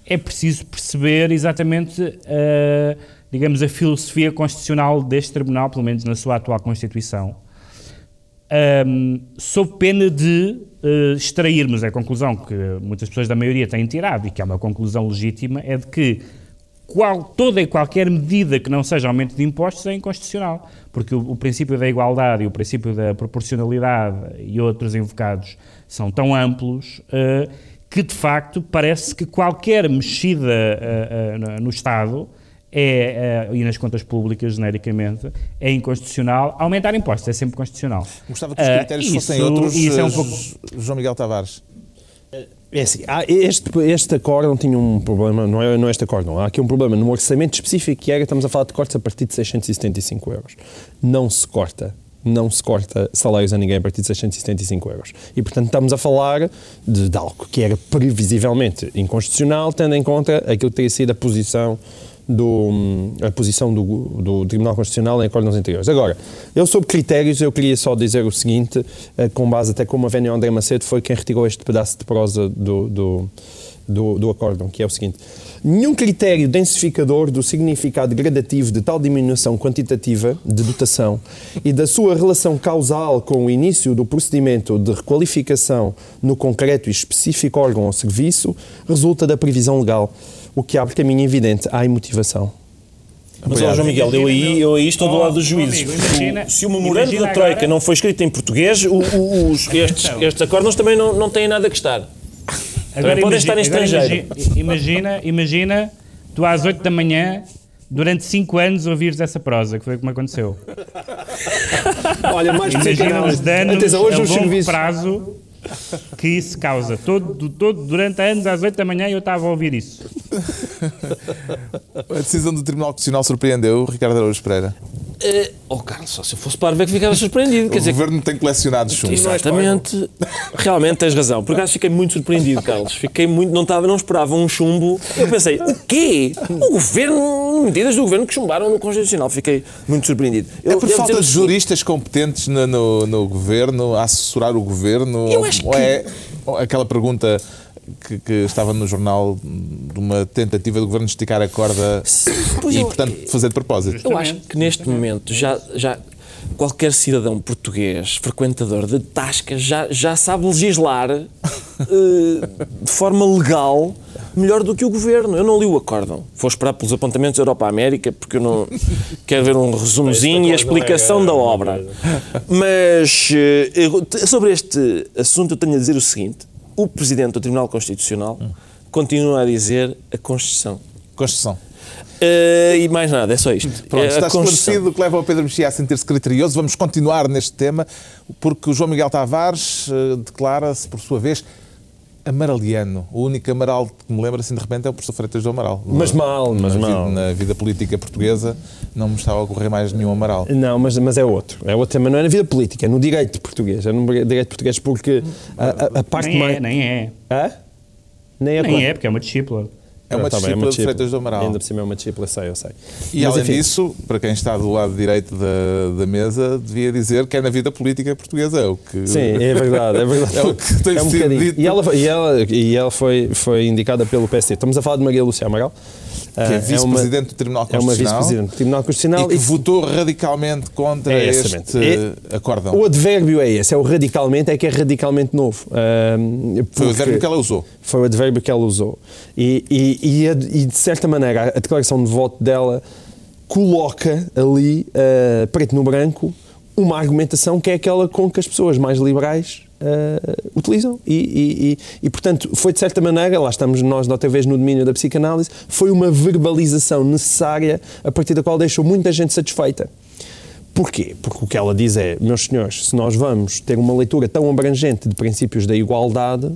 é preciso perceber exatamente, uh, digamos, a filosofia constitucional deste tribunal, pelo menos na sua atual Constituição, um, sob pena de uh, extrairmos a conclusão que muitas pessoas da maioria têm tirado, e que é uma conclusão legítima, é de que qual, toda e qualquer medida que não seja aumento de impostos é inconstitucional, porque o, o, princípio da igualdade e o princípio da proporcionalidade e outros invocados são tão amplos uh, que, de facto, parece que qualquer mexida uh, uh, no Estado é, e nas contas públicas, genericamente, é inconstitucional. Aumentar impostos é sempre constitucional. Gostava que os critérios fossem isso, outros, isso é um pouco... João Miguel Tavares. É assim, este, este acórdão tinha um problema, não é, não é este acórdão, há aqui um problema no orçamento específico que era, estamos a falar de cortes a partir de 675 euros. Não se corta, não se corta salários a ninguém a partir de 675 euros. E, portanto, estamos a falar de, de algo que era previsivelmente inconstitucional, tendo em conta aquilo que teria sido a posição do, a posição do, do Tribunal Constitucional em acordos anteriores. Agora, eu sobre critérios, eu queria só dizer o seguinte, eh, com base até como a Vênia André Macedo foi quem retirou este pedaço de prosa do, do, do, do acórdão, que é o seguinte. Nenhum critério densificador do significado gradativo de tal diminuição quantitativa de dotação e da sua relação causal com o início do procedimento de requalificação no concreto e específico órgão ou serviço resulta da previsão legal o que abre caminho evidente à imotivação. Mas, ó, João Miguel, eu aí, eu aí estou do lado dos juízes. Imagina, se o memorando da Troika agora... não foi escrito em português, o, o, os, estes, estes acordos também não, não têm nada que estar. Agora podem estar em estrangeiro. Imagina, imagina, tu às 8 da manhã, durante 5 anos, ouvires essa prosa, que foi como aconteceu. Olha, mais Imagina os danos Atenção, hoje a longo serviços... prazo que isso causa. Todo, todo, durante anos, às 8 da manhã, eu estava a ouvir isso. a decisão do Tribunal Constitucional surpreendeu Ricardo Araújo Pereira? Uh, oh, Carlos, só se eu fosse parvo é que ficava surpreendido. o dizer, governo tem colecionado chumbo. Exatamente. Realmente tens razão. Por acaso fiquei muito surpreendido, Carlos. Fiquei muito. Não, estava, não esperava um chumbo. Eu pensei, o quê? O governo. Medidas do governo que chumbaram no Constitucional. Fiquei muito surpreendido. Eu, é por falta de juristas competentes no, no, no, governo, a assessorar o governo? Eu acho ou que... é aquela pergunta que, que, estava no jornal de uma tentativa do governo de esticar a corda pois e, eu, portanto, fazer de propósito. Eu acho que neste momento já, já qualquer cidadão português, frequentador de tascas, já, já sabe legislar uh, de forma legal melhor do que o governo. Eu não li o acórdão. Vou esperar pelos apontamentos Europa-América, porque eu não quero ver um resumozinho e a explicação da obra. Mas uh, sobre este assunto eu tenho a dizer o seguinte o Presidente do Tribunal Constitucional hum. continua a dizer a Constituição. Constituição. Uh, e mais nada, é só isto. Pronto, é está esclarecido que leva o Pedro Mexia a sentir-se criterioso. Vamos continuar neste tema, porque o João Miguel Tavares uh, declara-se, por sua vez, amaraliano. O único amaral que me lembra assim de repente é o professor Freitas do Amaral. Mas mal, mas na mal. Vida, na vida política portuguesa não me estava a ocorrer mais nenhum Amaral. Não, mas, mas é outro. É outro tema, não é na vida política, é no direito português. É no direito português porque a, a, a parte nem mais... É, nem é. Hã? Nem é, nem é, porque é uma discípula. É uma, discípula, é uma discípula de Freitas do Amaral. Ainda por cima é uma discípula, sei, eu sei. E Mas, além enfim, disso, para quem está do lado direito da, da mesa, devia dizer que é na vida política portuguesa. É o que... Sim, é verdade, é verdade. é o que tem é um sido dito. E ela, e ela, e ela foi, foi indicada pelo PSD. Estamos a falar de Maria Lúcia Amaral que é, é vice-presidente do Tribunal Constitucional. É uma vice-presidente do Tribunal Constitucional. E que e votou radicalmente contra é este é, acórdão. O advérbio é esse, é o radicalmente, é que é radicalmente novo. Uh, foi o advérbio que ela usou. Foi o advérbio que ela usou. E, e, e, e de certa maneira, a declaração de voto dela coloca ali, uh, preto no branco, uma argumentação que é aquela com que as pessoas mais liberais uh, utilizam. E, e, e, e, portanto, foi de certa maneira, lá estamos nós outra vez no domínio da psicanálise, foi uma verbalização necessária a partir da qual deixou muita gente satisfeita. Porquê? Porque o que ela diz é, meus senhores, se nós vamos ter uma leitura tão abrangente de princípios da igualdade,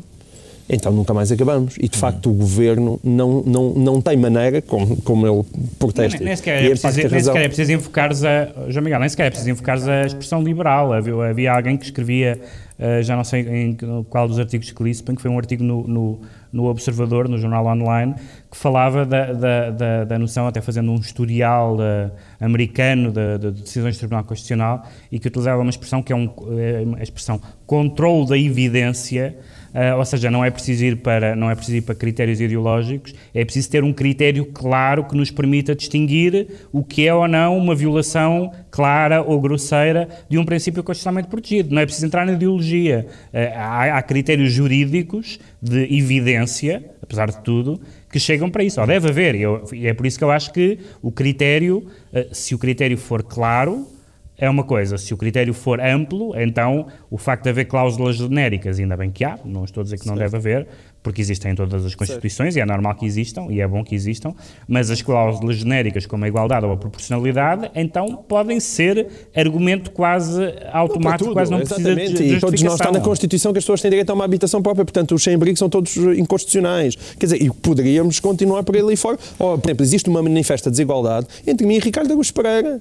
então nunca mais acabamos. E de facto o governo não, não, não tem maneira, como, como ele protesta. Nem, nem sequer é parte preciso, nem razão. sequer é preciso invocares a. João Miguel, nem sequer é preciso invocares a expressão liberal. Havia, havia alguém que escrevia, eh, já não sei em qual dos artigos que li, que foi um artigo no, no, no Observador, no jornal online, que falava da, da, da, da noção, até fazendo um historial eh, americano de, de decisões do Tribunal Constitucional, e que utilizava uma expressão que é um, eh, a expressão controle da evidência. Uh, ou seja, não é preciso ir para não é preciso ir para critérios ideológicos, é preciso ter um critério claro que nos permita distinguir o que é ou não uma violação clara ou grosseira de um princípio constitucionalmente protegido. Não é preciso entrar na ideologia. Uh, há, há critérios jurídicos de evidência, apesar de tudo, que chegam para isso. Ou deve haver. E é por isso que eu acho que o critério, uh, se o critério for claro, é uma coisa, se o critério for amplo, então o facto de haver cláusulas genéricas, ainda bem que há, não estou a dizer que não deve haver, porque existem em todas as Constituições e é normal que existam e é bom que existam, mas as cláusulas genéricas, como a igualdade ou a proporcionalidade, então podem ser argumento quase automático, Para quase não tudo, precisa de exatamente. E todos nós está na. Constituição que as pessoas têm direito a uma habitação própria, portanto os sem-abrigo são todos inconstitucionais. Quer dizer, e poderíamos continuar por ali fora. Ou, por exemplo, existe uma manifesta desigualdade entre mim e Ricardo Augusto Pereira.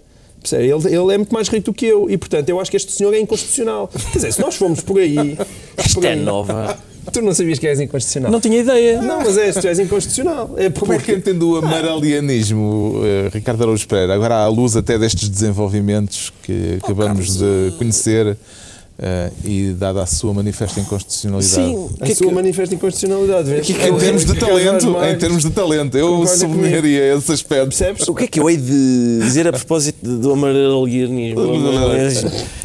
Ele, ele é muito mais rico do que eu e, portanto, eu acho que este senhor é inconstitucional. Quer dizer, se nós formos por aí. Isto por é aí- nova. Tu não sabias que és inconstitucional? Não tinha ideia. Não, mas é, tu és inconstitucional. É Como é que porque- entende o amaralianismo, eh, Ricardo Araújo Pereira? Agora, à luz até destes desenvolvimentos que acabamos de conhecer eh, e dada a sua manifesta inconstitucionalidade. Sim, o A que é sua que- manifesta inconstitucionalidade. vês? Em termos de talento, em termos de talento, eu sublinharia esse aspecto. Percebes? O que é que eu hei de dizer a propósito do amarelianismo?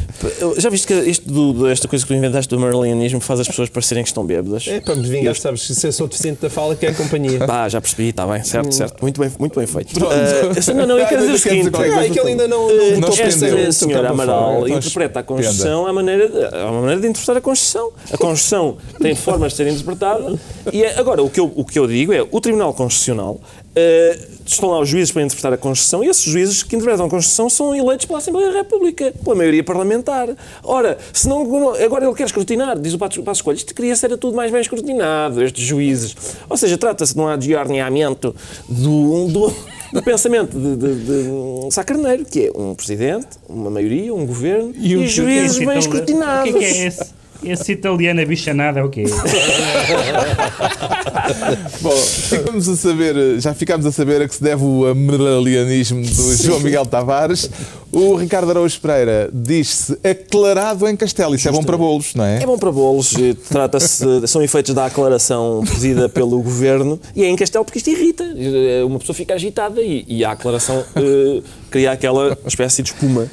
Já viste que isto do, esta coisa que tu inventaste do amarelianismo faz as pessoas parecerem que estão bêbadas? É para me vingar, sabes? Se eu sou deficiente da fala, quer companhia. Pá, já percebi, está bem, certo, certo. Muito bem, muito bem feito. Ah, não, não, eu quero dizer o seguinte. Ah, é que ele ainda não, não Não Esta senhora campo Amaral. Então, interpreta a Constituição à maneira, de, à maneira de interpretar a Constituição. A Constituição tem formas de ser interpretada e é- agora o que, eu, o que eu digo é o Tribunal Constitucional eh, estão lá os juízes para interpretar a Constituição e esses juízes que interpretam a Constituição são eleitos pela Assembleia da República, pela maioria parlamentar. Ora, se não, agora ele quer escrutinar, diz o Passo Escolha, isto queria ser tudo mais bem escrutinado, estes juízes. Ou seja, trata-se de um adjorneamento do, do, do pensamento de, de, de um sacarneiro, que é um presidente, uma maioria, um governo e, o- juízes esse bem escrutinados. O que é, que é esse? Esse italiano abichanado é o quê? Bom, ficamos a saber, já ficámos a saber a que se deve o amaralianismo do João Miguel Tavares. O Ricardo Araújo Pereira diz-se aclarado em Castelo. Isso é bom para bolos, não é? É bom para bolos, trata-se, são efeitos da aclaração pedida pelo governo e é em Castelo porque isto irrita. Eh, Uma pessoa fica agitada e, e a aclaração eh, cria aquela espécie de espuma.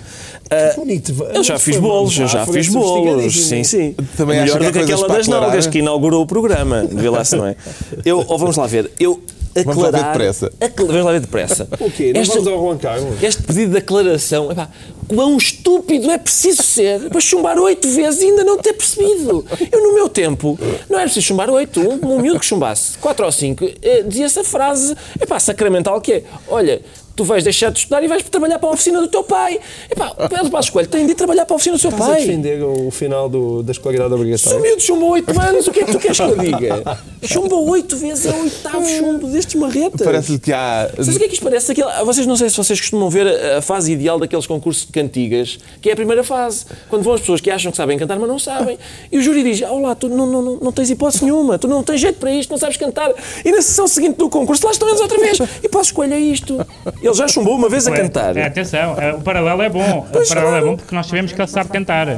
Ah, bonito. eu já fiz bolos, eu já fiz bolos, sim, sim. Também Melhor do que aquela das aclarar? nalgas que inaugurou o programa. Vê lá se não é. Eu, ou vamos lá ver, eu Vamos lá ver aclarar... depressa. acla- vamos lá ver depressa. O quê? Não Esta- vamos ao Juan Carlos? este pedido de aclaração, epá, quão estúpido é preciso ser para chumbar oito vezes e ainda não ter percebido. Eu, no meu tempo, não era preciso chumbar oito. Um, um miúdo que chumbasse quatro ou cinco eh, dizia-se a frase, epá, sacramental que é, olha, tu vais deixar de estudar e vais trabalhar para a oficina do teu pai. Epá, o Pedro Passos Coelho tem de ir trabalhar para a oficina do seu Estás a pai. defender o final do, da escolaridade obrigatória? miúdo chumbou oito anos, o que é que tu queres que eu diga? Chumbou oito vezes, é o oitavo chumbo destes marretas. Parece-lhe que há. Sabes o que é que isto parece? Aquele, vocês não sei se vocês costumam ver a, a fase ideal daqueles concursos de cantigas, que é a primeira fase, quando vão as pessoas que acham que sabem cantar, mas não sabem. E o júri diz: Olá, tu não, não, não, não tens hipótese nenhuma, tu não tens jeito para isto, não sabes cantar. E na sessão seguinte do concurso, lá estão eles outra vez. E posso escolher isto. Ele já chumbou uma vez a cantar. É, atenção, é, o paralelo é bom. O paralelo é bom porque nós sabemos que ele sabe cantar.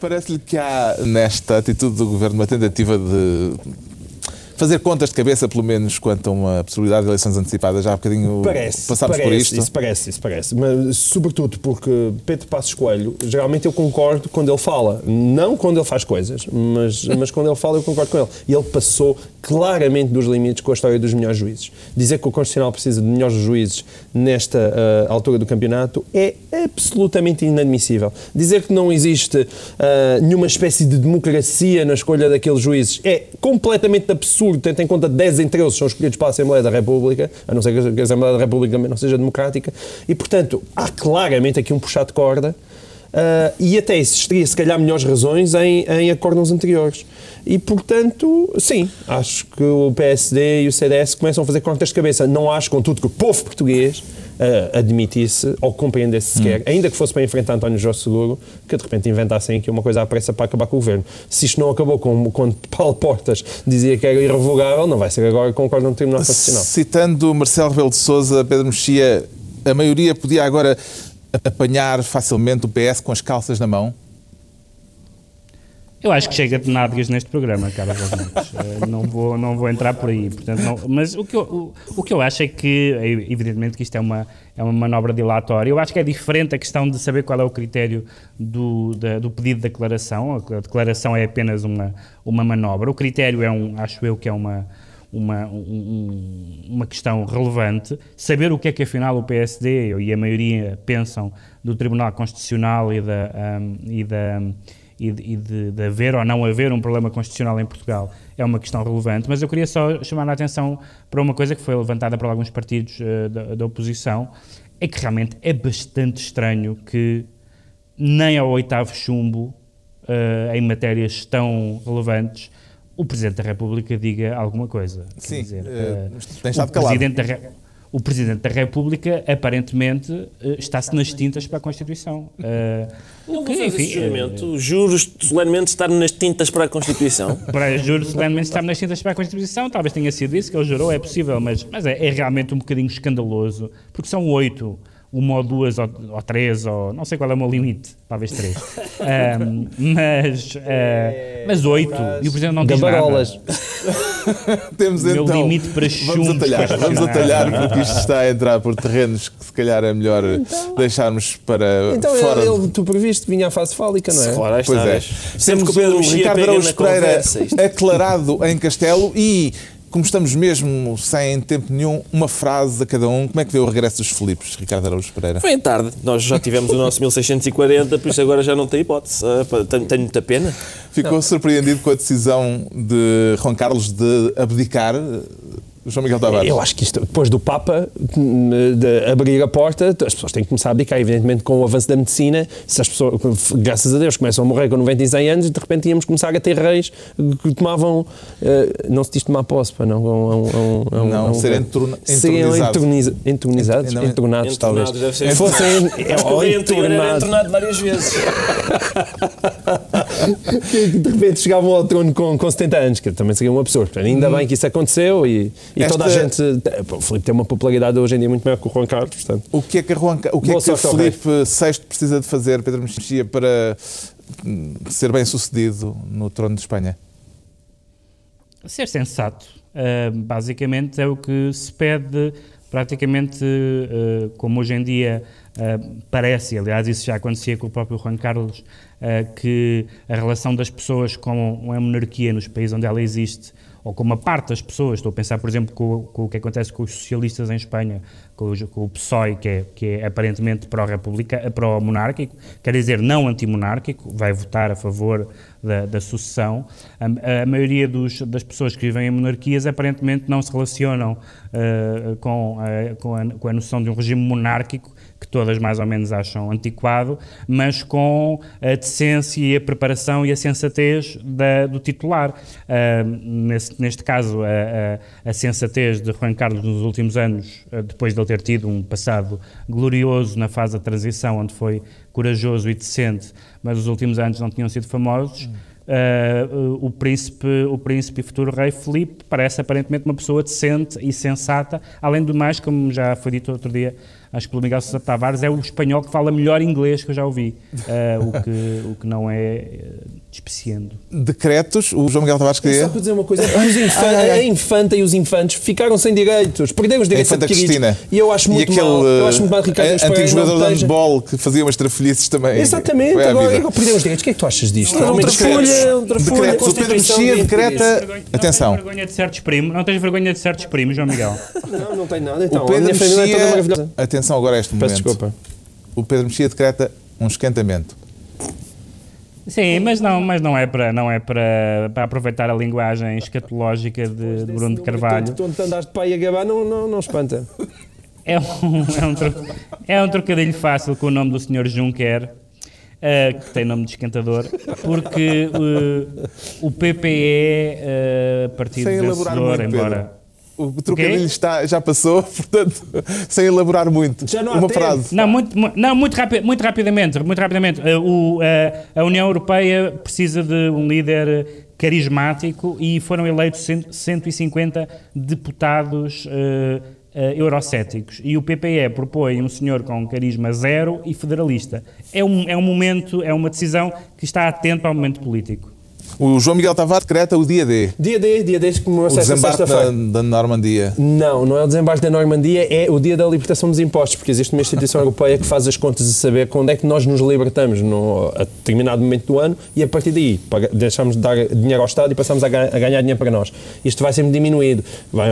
Parece-lhe que há nesta atitude do governo uma tentativa de fazer contas de cabeça, pelo menos quanto a uma possibilidade de eleições antecipadas. Já há bocadinho Parece, passámos parece, por isto. Isso parece, isso parece. Mas, sobretudo porque Pedro Passos Coelho, geralmente eu concordo quando ele fala. Não quando ele faz coisas, mas, mas quando ele fala eu concordo com ele. E ele passou claramente dos limites com a história dos melhores juízes. Dizer que o Constitucional precisa de melhores juízes nesta ah, altura do campeonato é absolutamente inadmissível. Dizer que não existe ah, nenhuma espécie de democracia na escolha daqueles juízes é completamente absurdo, tendo em conta 10 entre eles são escolhidos para a Assembleia da República, a não ser que a Assembleia da República não seja democrática, e portanto há claramente aqui um puxar de corda Uh, e até existiria, se calhar, melhores razões em, em acordos anteriores. E, portanto, sim, acho que o PSD e o CDS começam a fazer contas de cabeça. Não acho, contudo, que o povo português uh, admitisse ou compreendesse sequer, hum. ainda que fosse para enfrentar António Jorge Seguro, que de repente inventassem aqui uma coisa à pressa para acabar com o governo. Se isto não acabou com, quando Paulo Portas dizia que era irrevogável, não vai ser agora com o no Tribunal Constitucional. Citando Marcelo Rebelo de Sousa, Pedro Mexia, a maioria podia agora apanhar facilmente o PS com as calças na mão? Eu acho que chega de nádegas neste programa, Carlos uh, não, vou, não vou entrar por aí. Portanto, não, mas o que, eu, o, o, que eu acho é que, evidentemente, que isto é uma, é uma manobra dilatória. Eu acho que é diferente a questão de saber qual é o critério do, da, do pedido de declaração. A declaração é apenas uma, uma manobra. O critério é um, acho eu, que é uma uma, um, uma questão relevante, saber o que é que afinal o PSD e a maioria pensam do Tribunal Constitucional e, da, um, e, da, e, de, e de, de, haver ou não haver um problema constitucional em Portugal é uma questão relevante, mas eu queria só chamar a atenção para uma coisa que foi levantada por alguns partidos uh, da, da oposição, é que realmente é bastante estranho que nem ao oitavo chumbo, uh, em matérias tão relevantes, o Presidente da República diga alguma coisa. Sim, dizer, uh, tem estado calado. Presidente da, o Presidente da República, aparentemente, uh, está-se nas tintas para a Constituição. Uh, Não que, enfim, juramento, uh, juros solenemente estar nas tintas para a Constituição? para juros solenemente estar nas tintas para a Constituição, talvez tenha sido isso que ele jurou, é possível, mas, mas é, é realmente um bocadinho escandaloso, porque são oito uma ou duas ou, ou, três, ou não sei qual é o meu limite, talvez três. um, mas, uh, mas oito, e o Presidente não diz Gabarolas. nada. Temos o meu então, limite para vamos atalhar, vamos atalhar porque isto está a entrar por terrenos que se calhar é melhor então, deixarmos para então fora. Então ele, tu previsto, vinha à fase fálica, não é? Claro, pois é. Temos o Ricardo Araújo Pereira aclarado em Castelo e como estamos mesmo sem tempo nenhum, uma frase a cada um. Como é que vê o regresso dos Filipes, Ricardo Araújo Pereira? Foi em tarde. Nós já tivemos o nosso 1640, por isso agora já não tem hipótese. Ah, tenho, tenho muita pena. Ficou não. surpreendido com a decisão de Juan Carlos de abdicar João Miguel Tavares? Eu acho que isto, depois do Papa de abrir a porta, as pessoas têm que começar a abdicar. Evidentemente, com o avanço da medicina, se as pessoas, graças a Deus, começam a morrer com 90 e 100 anos, de repente íamos começar a ter reis que tomavam, uh, não se diz tomar posse, para não, um, um, um, não, um, serem entronizados. Entronizados? Entornados, talvez. Deve ser. Fossem entornado várias vezes. de repente chegavam ao trono com, com 70 anos, que também seria um absurdo. Ainda hum. bem que isso aconteceu e e Esta... toda a gente. O Filipe tem uma popularidade hoje em dia muito maior que o Juan Carlos. Portanto. O que é que, Juan, o, que, é que o Filipe VI precisa de fazer, Pedro Mexia, para ser bem sucedido no trono de Espanha? Ser sensato. Uh, basicamente é o que se pede praticamente uh, como hoje em dia uh, parece, aliás isso já acontecia com o próprio Juan Carlos, que a relação das pessoas com a monarquia nos países onde ela existe ou com uma parte das pessoas, estou a pensar, por exemplo, com, com o que acontece com os socialistas em Espanha, com, o, com o PSOE, que é, que é aparentemente pró-monárquico, quer dizer, não antimonárquico, vai votar a favor da, da sucessão. A, a maioria dos, das pessoas que vivem em monarquias aparentemente não se relacionam uh, com, a, com, a, com a noção de um regime monárquico que todas mais ou menos acham antiquado, mas com a decência e a preparação e a sensatez da, do titular. Uh, nesse, neste caso, a, a, a, sensatez de Juan Carlos nos últimos anos, uh, depois de ele ter tido um passado glorioso na fase da transição, onde foi corajoso e decente, mas os últimos anos não tinham sido famosos. Uh, o príncipe, o príncipe e futuro rei Felipe parece aparentemente uma pessoa decente e sensata, além do mais, como já foi dito outro dia, acho que pelo Miguel Sousa Tavares é o espanhol que fala melhor inglês que eu já ouvi, uh, o, que, o que não é uh, despeciando. Decretos, o João Miguel Tavares queria... Só para dizer uma coisa, os a infanta e os infantes ficaram sem direitos, perderam os direitos adquiridos. Cristina. E eu acho muito e aquele, mal, eu acho muito mal Ricardo uh, Antigo jogador de handball que fazia umas trafolhices também. Exatamente, agora perderam os direitos. O que é que tu achas disto? Não, outra folha, outra folha. Decretos, o Pedro Mexia decreta... Atenção. Não tens vergonha de certos primos, não tens vergonha de certos primos, João Miguel? Não, não tenho nada. Então, o Pedro a minha família é toda maravilhosa. Atenção atenção agora a este momento. Peço desculpa. O Pedro Mexia decreta um esquentamento. Sim, mas não, mas não é para não é para, para aproveitar a linguagem escatológica de, de Bruno de Carvalho. Tu andaste de pai a gabar não, não, não espanta. É um, é, um, é um trocadilho fácil com o nome do Sr. Juncker. uh, que tem nome de esquentador, porque uh, o PPE, uh, partido Sem vencedor, muito, embora... O trocadilho está, já passou, portanto, sem elaborar muito. Já não há Uma tempo. frase. Não, muito, mu- não muito, rapi muito rapidamente. Muito rapidamente. Uh, o, uh, a União Europeia precisa de um líder carismático e foram eleitos cento- 150 deputados uh, uh, eurocéticos. E o PPE propõe um senhor com carisma zero e federalista. É um, é um momento, é uma decisão que está atento ao momento político. O João Miguel Tavares decreta o dia D. Dia D, dia D, que O esta desembarque da, sexta-feira. da Normandia. Não, não é o desembarque da Normandia, é o dia da libertação dos impostos, porque existe uma instituição europeia que faz as contas de saber quando é que nós nos libertamos no, a determinado momento do ano e a partir daí deixamos de dar dinheiro ao Estado e passamos a, ga- a ganhar dinheiro para nós. Isto vai sempre diminuído, vai,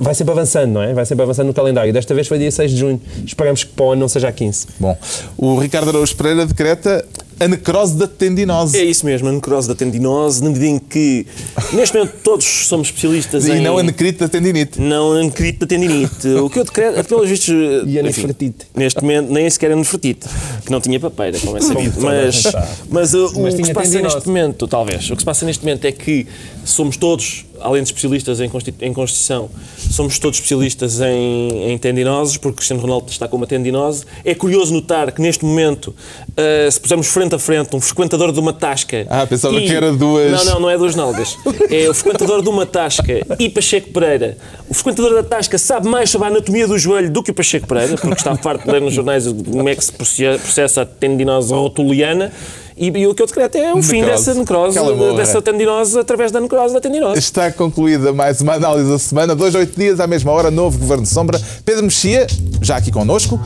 vai sempre avançando, não é? Vai sempre avançando no calendário. Desta vez foi dia 6 de junho, esperamos que para o ano não seja a 15. Bom, o Ricardo Araújo Pereira decreta a necrose da tendinose. É isso mesmo, a necrose da tendinose, na medida em que, neste momento, todos somos especialistas E em... não a necrite da tendinite. Não a necrite da tendinite. O que eu decreto, pelos vistos... E a enfim, nefretite. Neste momento, nem sequer a nefretite, que não tinha papeira, como é sabido. A Mas, sabe. mas uh, o Mas que tinha se passa tendinose. neste momento, talvez, o que se passa neste momento é que somos todos, além de especialistas em, em Constituição, somos todos especialistas em, em tendinoses, porque Cristiano Ronaldo está com uma tendinose. É curioso notar que neste momento, uh, se pusermos frente a frente um frequentador de uma tasca. Ah, pensava que era duas- Não, não, não é duas nalgas. É o frequentador de uma tasca e Pacheco Pereira. O frequentador da tasca sabe mais sobre a anatomia do joelho do que o Pacheco Pereira, porque está farto de ler nos jornais como é que se proce- processa a tendinose rotuliana. E, e o que eu decreto é o fim dessa necrose, dessa tendinose, através da necrose da tendinose. Está concluída mais uma análise da semana. Dois, oito dias, à mesma hora, novo Governo de Sombra. Pedro Mexia, já aqui connosco.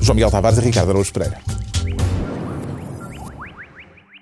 João Miguel Tavares e Ricardo Araújo Pereira.